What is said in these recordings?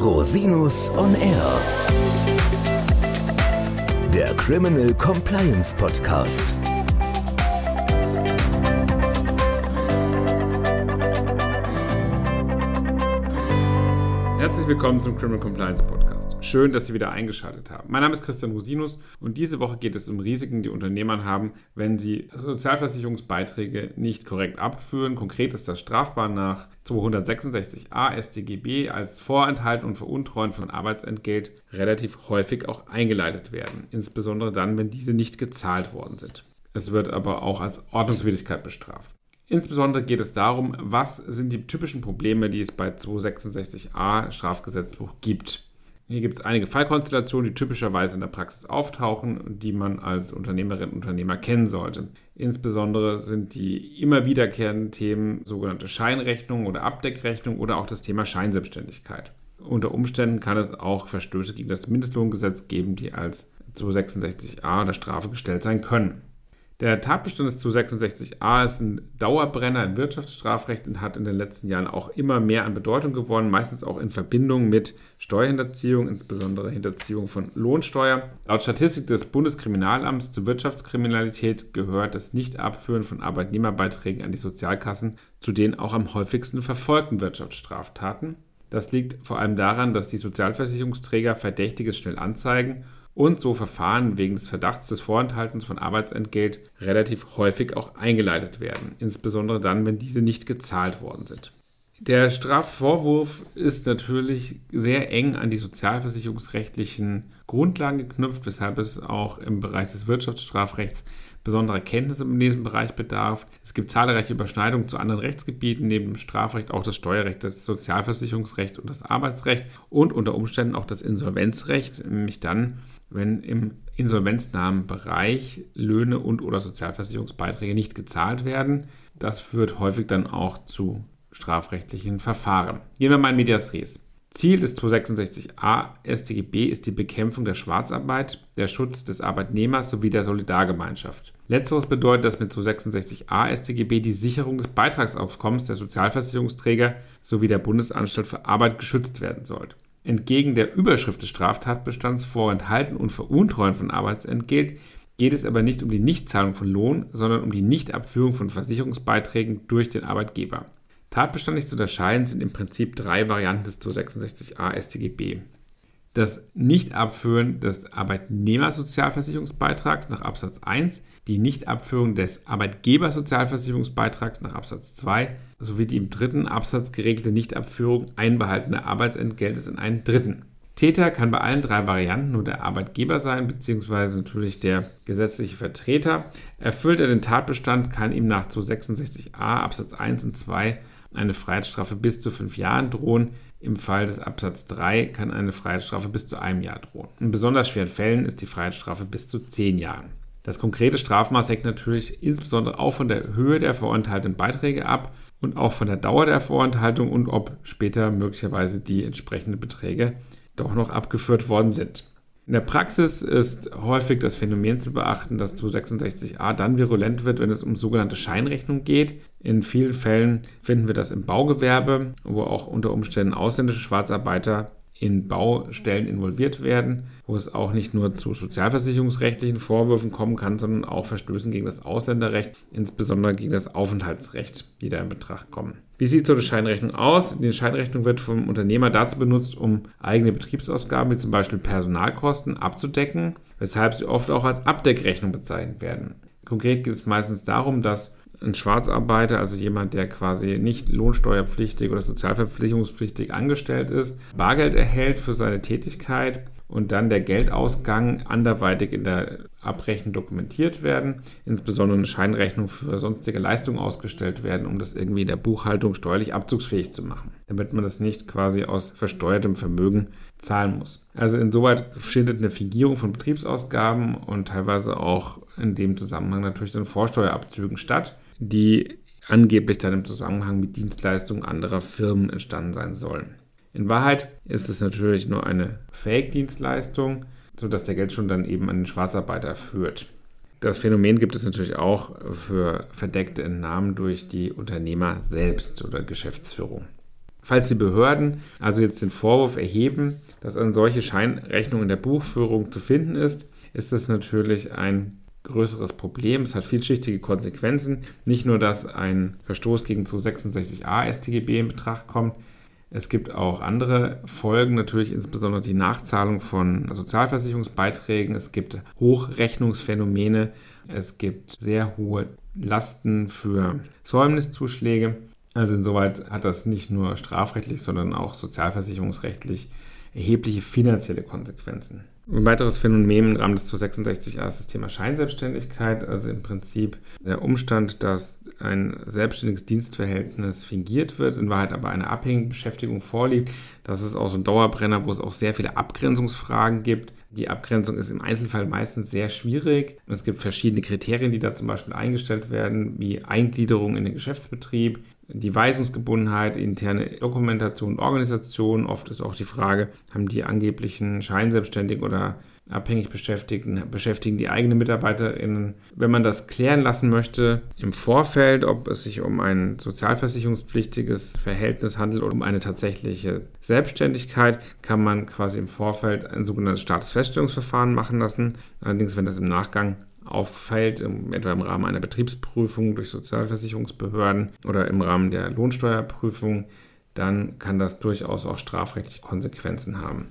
Rosinus on Air. Der Criminal Compliance Podcast. Herzlich willkommen zum Criminal Compliance Podcast. Schön, dass Sie wieder eingeschaltet haben. Mein Name ist Christian Rosinus und diese Woche geht es um Risiken, die Unternehmer haben, wenn sie Sozialversicherungsbeiträge nicht korrekt abführen. Konkret ist das strafbar nach 266a StGB als Vorenthalten und Veruntreuen von Arbeitsentgelt relativ häufig auch eingeleitet werden, insbesondere dann, wenn diese nicht gezahlt worden sind. Es wird aber auch als Ordnungswidrigkeit bestraft. Insbesondere geht es darum, was sind die typischen Probleme, die es bei 266a Strafgesetzbuch gibt. Hier gibt es einige Fallkonstellationen, die typischerweise in der Praxis auftauchen und die man als Unternehmerin und Unternehmer kennen sollte. Insbesondere sind die immer wiederkehrenden Themen sogenannte Scheinrechnung oder Abdeckrechnung oder auch das Thema Scheinselbstständigkeit. Unter Umständen kann es auch Verstöße gegen das Mindestlohngesetz geben, die als 266a der Strafe gestellt sein können. Der Tatbestand des 266a ist ein Dauerbrenner im Wirtschaftsstrafrecht und hat in den letzten Jahren auch immer mehr an Bedeutung gewonnen, meistens auch in Verbindung mit Steuerhinterziehung, insbesondere Hinterziehung von Lohnsteuer. Laut Statistik des Bundeskriminalamts zur Wirtschaftskriminalität gehört das Nichtabführen von Arbeitnehmerbeiträgen an die Sozialkassen zu den auch am häufigsten verfolgten Wirtschaftsstraftaten. Das liegt vor allem daran, dass die Sozialversicherungsträger Verdächtiges schnell anzeigen und so Verfahren wegen des Verdachts des Vorenthaltens von Arbeitsentgelt relativ häufig auch eingeleitet werden, insbesondere dann, wenn diese nicht gezahlt worden sind. Der Strafvorwurf ist natürlich sehr eng an die sozialversicherungsrechtlichen Grundlagen geknüpft, weshalb es auch im Bereich des Wirtschaftsstrafrechts besonderer Kenntnisse in diesem Bereich bedarf. Es gibt zahlreiche Überschneidungen zu anderen Rechtsgebieten, neben dem Strafrecht auch das Steuerrecht, das Sozialversicherungsrecht und das Arbeitsrecht und unter Umständen auch das Insolvenzrecht, nämlich dann, wenn im insolvenznahen Bereich Löhne und oder Sozialversicherungsbeiträge nicht gezahlt werden. Das führt häufig dann auch zu strafrechtlichen Verfahren. Gehen wir mal in Medias Res. Ziel des 266a StGB ist die Bekämpfung der Schwarzarbeit, der Schutz des Arbeitnehmers sowie der Solidargemeinschaft. Letzteres bedeutet, dass mit 266a StGB die Sicherung des Beitragsaufkommens der Sozialversicherungsträger sowie der Bundesanstalt für Arbeit geschützt werden soll. Entgegen der Überschrift des Straftatbestands Vorenthalten und Veruntreuen von Arbeitsentgelt geht es aber nicht um die Nichtzahlung von Lohn, sondern um die Nichtabführung von Versicherungsbeiträgen durch den Arbeitgeber. Tatbestandlich zu unterscheiden sind im Prinzip drei Varianten des 266a StGB. Das Nichtabführen des Arbeitnehmersozialversicherungsbeitrags nach Absatz 1, die Nichtabführung des Arbeitgebersozialversicherungsbeitrags nach Absatz 2 sowie die im dritten Absatz geregelte Nichtabführung einbehaltener Arbeitsentgeltes in einen dritten. Täter kann bei allen drei Varianten nur der Arbeitgeber sein, beziehungsweise natürlich der gesetzliche Vertreter. Erfüllt er den Tatbestand, kann ihm nach 266a Absatz 1 und 2 eine Freiheitsstrafe bis zu fünf Jahren drohen. Im Fall des Absatz 3 kann eine Freiheitsstrafe bis zu einem Jahr drohen. In besonders schweren Fällen ist die Freiheitsstrafe bis zu zehn Jahren. Das konkrete Strafmaß hängt natürlich insbesondere auch von der Höhe der vorenthaltenen Beiträge ab und auch von der Dauer der Vorenthaltung und ob später möglicherweise die entsprechenden Beträge doch noch abgeführt worden sind. In der Praxis ist häufig das Phänomen zu beachten, dass 266a dann virulent wird, wenn es um sogenannte Scheinrechnung geht. In vielen Fällen finden wir das im Baugewerbe, wo auch unter Umständen ausländische Schwarzarbeiter in Baustellen involviert werden, wo es auch nicht nur zu sozialversicherungsrechtlichen Vorwürfen kommen kann, sondern auch Verstößen gegen das Ausländerrecht, insbesondere gegen das Aufenthaltsrecht, die da in Betracht kommen. Wie sieht so eine Scheinrechnung aus? Die Scheinrechnung wird vom Unternehmer dazu benutzt, um eigene Betriebsausgaben wie zum Beispiel Personalkosten abzudecken, weshalb sie oft auch als Abdeckrechnung bezeichnet werden. Konkret geht es meistens darum, dass ein Schwarzarbeiter, also jemand, der quasi nicht lohnsteuerpflichtig oder sozialverpflichtungspflichtig angestellt ist, Bargeld erhält für seine Tätigkeit und dann der Geldausgang anderweitig in der Abrechnung dokumentiert werden, insbesondere eine Scheinrechnung für sonstige Leistungen ausgestellt werden, um das irgendwie in der Buchhaltung steuerlich abzugsfähig zu machen, damit man das nicht quasi aus versteuertem Vermögen zahlen muss. Also insoweit findet eine Fingierung von Betriebsausgaben und teilweise auch in dem Zusammenhang natürlich dann Vorsteuerabzügen statt die angeblich dann im Zusammenhang mit Dienstleistungen anderer Firmen entstanden sein sollen. In Wahrheit ist es natürlich nur eine Fake-Dienstleistung, sodass der Geldschuld dann eben an den Schwarzarbeiter führt. Das Phänomen gibt es natürlich auch für verdeckte Entnahmen durch die Unternehmer selbst oder Geschäftsführung. Falls die Behörden also jetzt den Vorwurf erheben, dass eine solche Scheinrechnung in der Buchführung zu finden ist, ist das natürlich ein größeres Problem. Es hat vielschichtige Konsequenzen. Nicht nur, dass ein Verstoß gegen 266a StGB in Betracht kommt, es gibt auch andere Folgen, natürlich insbesondere die Nachzahlung von Sozialversicherungsbeiträgen. Es gibt Hochrechnungsphänomene. Es gibt sehr hohe Lasten für Säumniszuschläge. Also insoweit hat das nicht nur strafrechtlich, sondern auch sozialversicherungsrechtlich erhebliche finanzielle Konsequenzen. Ein weiteres Phänomen im Rahmen des 266a ist das Thema Scheinselbstständigkeit, also im Prinzip der Umstand, dass ein selbstständiges Dienstverhältnis fingiert wird, in Wahrheit aber eine abhängige Beschäftigung vorliegt. Das ist auch so ein Dauerbrenner, wo es auch sehr viele Abgrenzungsfragen gibt. Die Abgrenzung ist im Einzelfall meistens sehr schwierig. Es gibt verschiedene Kriterien, die da zum Beispiel eingestellt werden, wie Eingliederung in den Geschäftsbetrieb, die Weisungsgebundenheit, interne Dokumentation, Organisation. Oft ist auch die Frage, haben die angeblichen Scheinselbstständigen oder abhängig Beschäftigten, beschäftigen die eigenen MitarbeiterInnen. Wenn man das klären lassen möchte im Vorfeld, ob es sich um ein sozialversicherungspflichtiges Verhältnis handelt oder um eine tatsächliche Selbstständigkeit, kann man quasi im Vorfeld ein sogenanntes Statusfeststellungsverfahren machen lassen. Allerdings, wenn das im Nachgang auffällt, etwa im Rahmen einer Betriebsprüfung durch Sozialversicherungsbehörden oder im Rahmen der Lohnsteuerprüfung, dann kann das durchaus auch strafrechtliche Konsequenzen haben.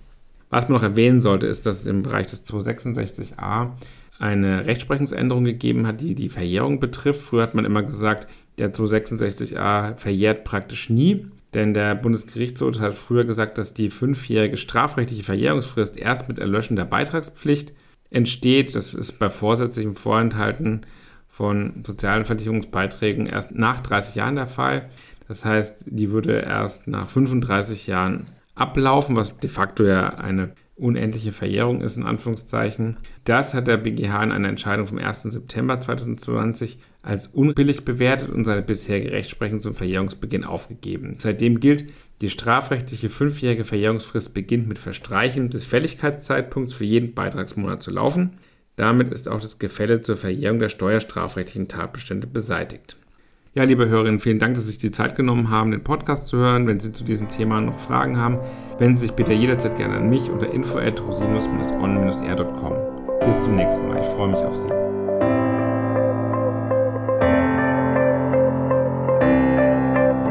Was man noch erwähnen sollte, ist, dass es im Bereich des 266a eine Rechtsprechungsänderung gegeben hat, die die Verjährung betrifft. Früher hat man immer gesagt, der 266a verjährt praktisch nie. Denn der Bundesgerichtshof hat früher gesagt, dass die fünfjährige strafrechtliche Verjährungsfrist erst mit Erlöschen der Beitragspflicht entsteht. Das ist bei vorsätzlichem Vorenthalten von sozialen Versicherungsbeiträgen erst nach 30 Jahren der Fall. Das heißt, die würde erst nach 35 Jahren ablaufen, was de facto ja eine unendliche Verjährung ist, in Anführungszeichen. Das hat der BGH in einer Entscheidung vom 1. September 2020 als unbillig bewertet und seine bisherige Rechtsprechung zum Verjährungsbeginn aufgegeben. Seitdem gilt, die strafrechtliche fünfjährige Verjährungsfrist beginnt mit Verstreichen des Fälligkeitszeitpunkts für jeden Beitragsmonat zu laufen. Damit ist auch das Gefälle zur Verjährung der steuerstrafrechtlichen Tatbestände beseitigt. Ja, liebe Hörerinnen, vielen Dank, dass Sie sich die Zeit genommen haben, den Podcast zu hören. Wenn Sie zu diesem Thema noch Fragen haben, wenden Sie sich bitte jederzeit gerne an mich unter info@rosinus-on-r.com. Bis zum nächsten Mal. Ich freue mich auf Sie.